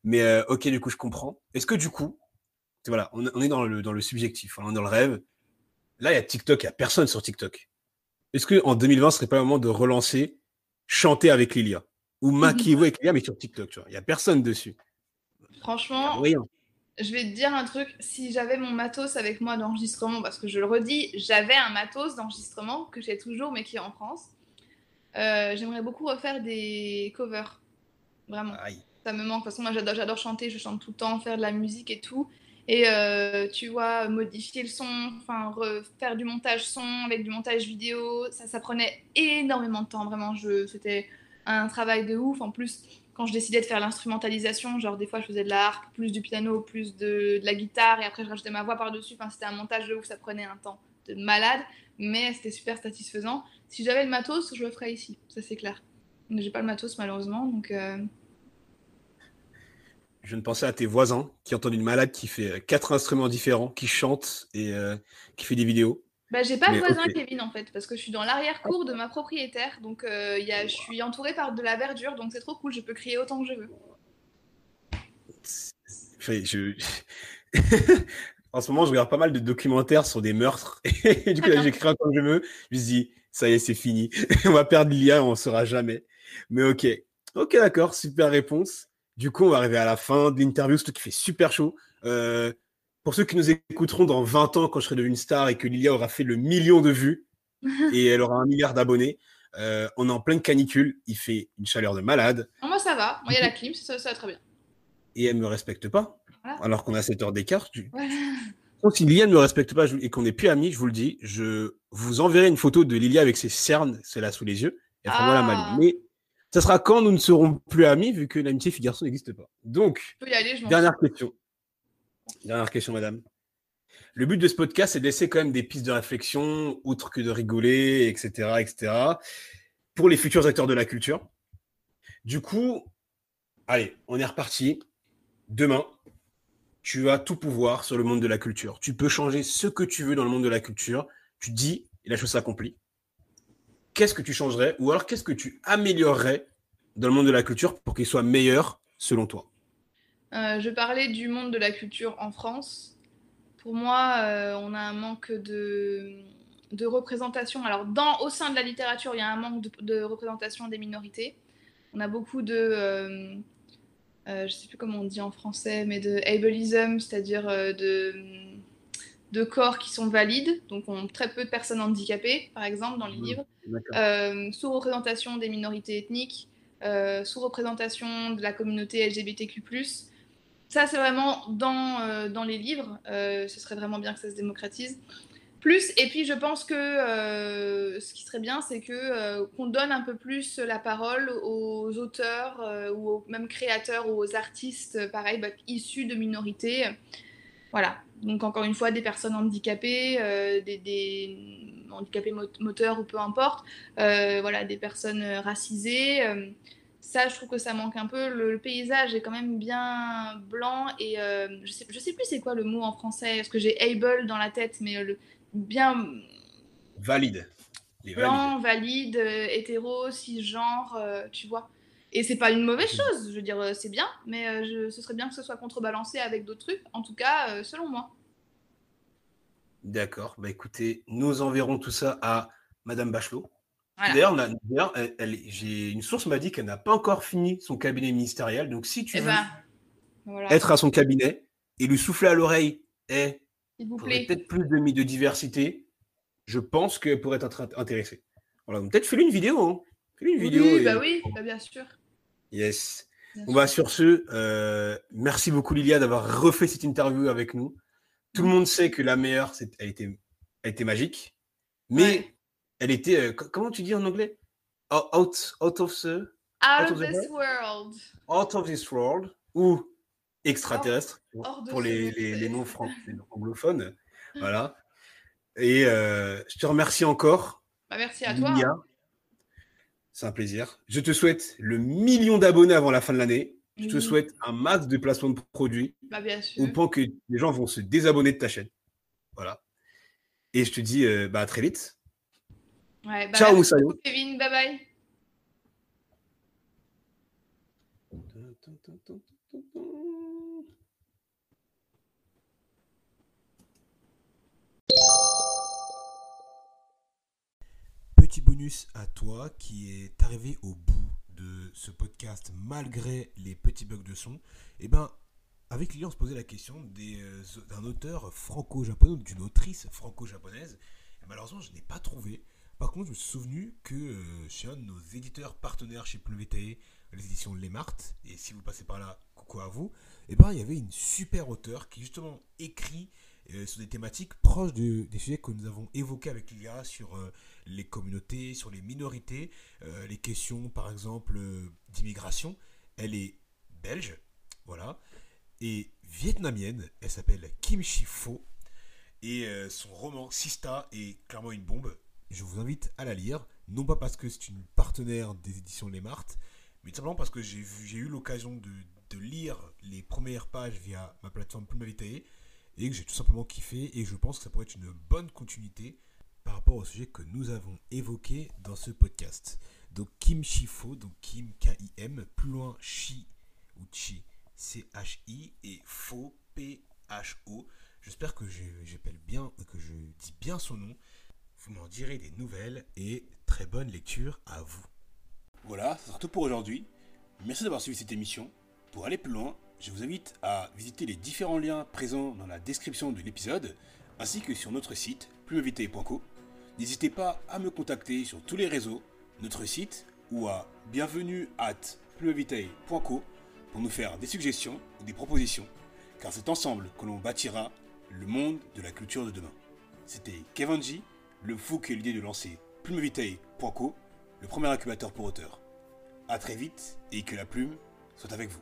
Mais euh, ok, du coup, je comprends. Est-ce que du coup, voilà, on, on est dans le, dans le subjectif, on est dans le rêve. Là, il y a TikTok, il n'y a personne sur TikTok. Est-ce qu'en 2020, ce serait pas le moment de relancer chanter avec Lilia Ou maquillez-vous avec Lilia, mais sur TikTok, tu vois. Il n'y a personne dessus. Franchement, je vais te dire un truc. Si j'avais mon matos avec moi d'enregistrement, parce que je le redis, j'avais un matos d'enregistrement que j'ai toujours, mais qui est en France. euh, J'aimerais beaucoup refaire des covers. Vraiment. Aïe. Ça me manque. De toute façon, moi, j'adore chanter. Je chante tout le temps, faire de la musique et tout. Et euh, tu vois, modifier le son, enfin, faire du montage son avec du montage vidéo, ça, ça prenait énormément de temps. Vraiment, je, c'était un travail de ouf. En plus, quand je décidais de faire l'instrumentalisation, genre des fois je faisais de la harpe, plus du piano, plus de, de la guitare, et après je rajoutais ma voix par-dessus. Enfin, c'était un montage de ouf, ça prenait un temps de malade, mais c'était super satisfaisant. Si j'avais le matos, je le ferais ici, ça c'est clair. Mais j'ai pas le matos malheureusement, donc. Euh... Je ne pensais à tes voisins qui entendent une malade qui fait euh, quatre instruments différents, qui chante et euh, qui fait des vidéos. Bah, j'ai pas de voisin Kevin en fait, parce que je suis dans l'arrière-cour de ma propriétaire, donc euh, y a, je suis entourée par de la verdure, donc c'est trop cool, je peux crier autant que je veux. je... en ce moment, je regarde pas mal de documentaires sur des meurtres, et du coup, j'écris quand je veux, je me dis, ça y est, c'est fini, on va perdre l'IA, on ne saura jamais. Mais ok, ok, d'accord, super réponse. Du coup, on va arriver à la fin de l'interview, ce qui fait super chaud. Euh, pour ceux qui nous écouteront dans 20 ans, quand je serai devenu une star et que Lilia aura fait le million de vues et elle aura un milliard d'abonnés, euh, on est en pleine canicule. Il fait une chaleur de malade. moi, ça va. Moi, il y a la clim, ça, va très bien. Et elle ne me respecte pas. Alors qu'on a 7 heures d'écart. Tu... si Lilia ne me respecte pas et qu'on n'est plus amis, je vous le dis, je vous enverrai une photo de Lilia avec ses cernes, c'est là sous les yeux. Et après, la ah. Mais ça sera quand nous ne serons plus amis, vu que l'amitié fille-garçon n'existe pas. Donc, dernière question. Dernière question, madame. Le but de ce podcast, c'est de laisser quand même des pistes de réflexion, outre que de rigoler, etc., etc., pour les futurs acteurs de la culture. Du coup, allez, on est reparti. Demain, tu as tout pouvoir sur le monde de la culture. Tu peux changer ce que tu veux dans le monde de la culture. Tu dis, et la chose s'accomplit. Qu'est-ce que tu changerais ou alors qu'est-ce que tu améliorerais dans le monde de la culture pour qu'il soit meilleur selon toi? Euh, je parlais du monde de la culture en France. Pour moi, euh, on a un manque de, représentation. Alors, au sein de la littérature, il y a un manque de, représentation des minorités. On a beaucoup de, euh, je ne sais plus comment on dit en français, mais de ableism, c'est-à-dire de, de corps qui sont valides. Donc, on très peu de personnes handicapées, par exemple, dans les mmh, livres. Sous-représentation des minorités ethniques. sous-représentation de la communauté LGBTQ+, ça, c'est vraiment dans, euh, dans les livres. Euh, ce serait vraiment bien que ça se démocratise. Plus, et puis je pense que euh, ce qui serait bien, c'est que qu'on donne un peu plus la parole aux auteurs ou aux même créateurs ou aux artistes, pareil, bah, issus de minorités. Voilà. Donc encore une fois, des personnes handicapées, des, des, handicapés moteurs ou peu importe. voilà, des personnes racisées ça, je trouve que ça manque un peu. Le, paysage est quand même bien blanc et euh, je sais, je sais plus c'est quoi le mot en français. Parce que j'ai able dans la tête, mais le bien valide. blanc, valide, euh, hétéro, cisgenre, euh, tu vois. Et c'est pas une mauvaise chose. Je veux dire, c'est bien, mais ce serait bien que ce soit contrebalancé avec d'autres trucs. En tout cas, selon moi. D'accord. Bah écoutez, nous enverrons tout ça à Madame Bachelot. D'ailleurs, j'ai une source m'a dit qu'elle n'a pas encore fini son cabinet ministériel. Donc, si tu eh veux ben, être à son cabinet et lui souffler à l'oreille, eh, peut-être plus de, de diversité, je pense qu'elle pourrait être intéressée. Voilà, peut-être fais-lui une vidéo. Hein. Une vidéo. Oui, bah oui, bah bien sûr. Yes. On va sur ce, euh, merci beaucoup Lilia d'avoir refait cette interview avec nous. Tout le mm. monde sait que la meilleure, elle était, elle était magique. Mais elle était, euh, comment tu dis en anglais? Out, out of the. Out, of, this world? Out of this world. Ou extraterrestre pour les, les, les, non anglophones. Voilà. Et euh, je te remercie encore. Bah, merci à toi. C'est un plaisir. Je te souhaite le million d'abonnés avant la fin de l'année. Je te souhaite un max de placements de produits. Bah, bien sûr. Au point que les gens vont se désabonner de ta chaîne. Voilà. Et je te dis euh, bah, à très vite. Ouais, bah, Ciao, salut. Kevin, bye bye. Bonus à toi qui est arrivé au bout de ce podcast malgré les petits bugs de son. Eh ben, avec lui, on se posait la question euh, d'un auteur franco-japonais, d'une autrice franco-japonaise. Malheureusement, je n'ai pas trouvé. Par contre, je me suis souvenu que euh, chez un de nos éditeurs partenaires chez PWTE, les éditions Lemart, et si vous passez par là, coucou à vous, et eh ben, il y avait une super auteure qui justement écrit euh, sur des thématiques proches des sujets que nous avons évoqués avec Lilia sur les communautés, sur les minorités, les questions par exemple d'immigration. Elle est belge, voilà, et vietnamienne. Elle s'appelle Kim Chi Pho. Et euh, son roman Sista est clairement une bombe. Je vous invite à la lire, non pas parce que c'est une partenaire des éditions Les Martes, mais simplement parce que j'ai eu l'occasion de, lire les premières pages via ma plateforme Plume Vitae et que j'ai tout simplement kiffé et je pense que ça pourrait être une bonne continuité par rapport au sujet que nous avons évoqué dans ce podcast. Donc Kim Shifo, donc Kim K-I-M, plus loin Chi ou Chi C-H-I et Fo P-H-O. J'espère que j'appelle bien, que je dis bien son nom. Vous m'en direz des nouvelles et très bonne lecture à vous. Voilà, ça sera tout pour aujourd'hui. Merci d'avoir suivi cette émission. Pour aller plus loin, je vous invite à visiter les différents liens présents dans la description de l'épisode, ainsi que sur notre site plumevité.co. N'hésitez pas à me contacter sur tous les réseaux, notre site ou à bienvenue at plumevité.co pour nous faire des suggestions ou des propositions, car c'est ensemble que l'on bâtira le monde de la culture de demain. C'était Kevanji, le fou qui a l'idée de lancer plumevité.co le premier incubateur pour auteurs. A très vite et que la plume soit avec vous.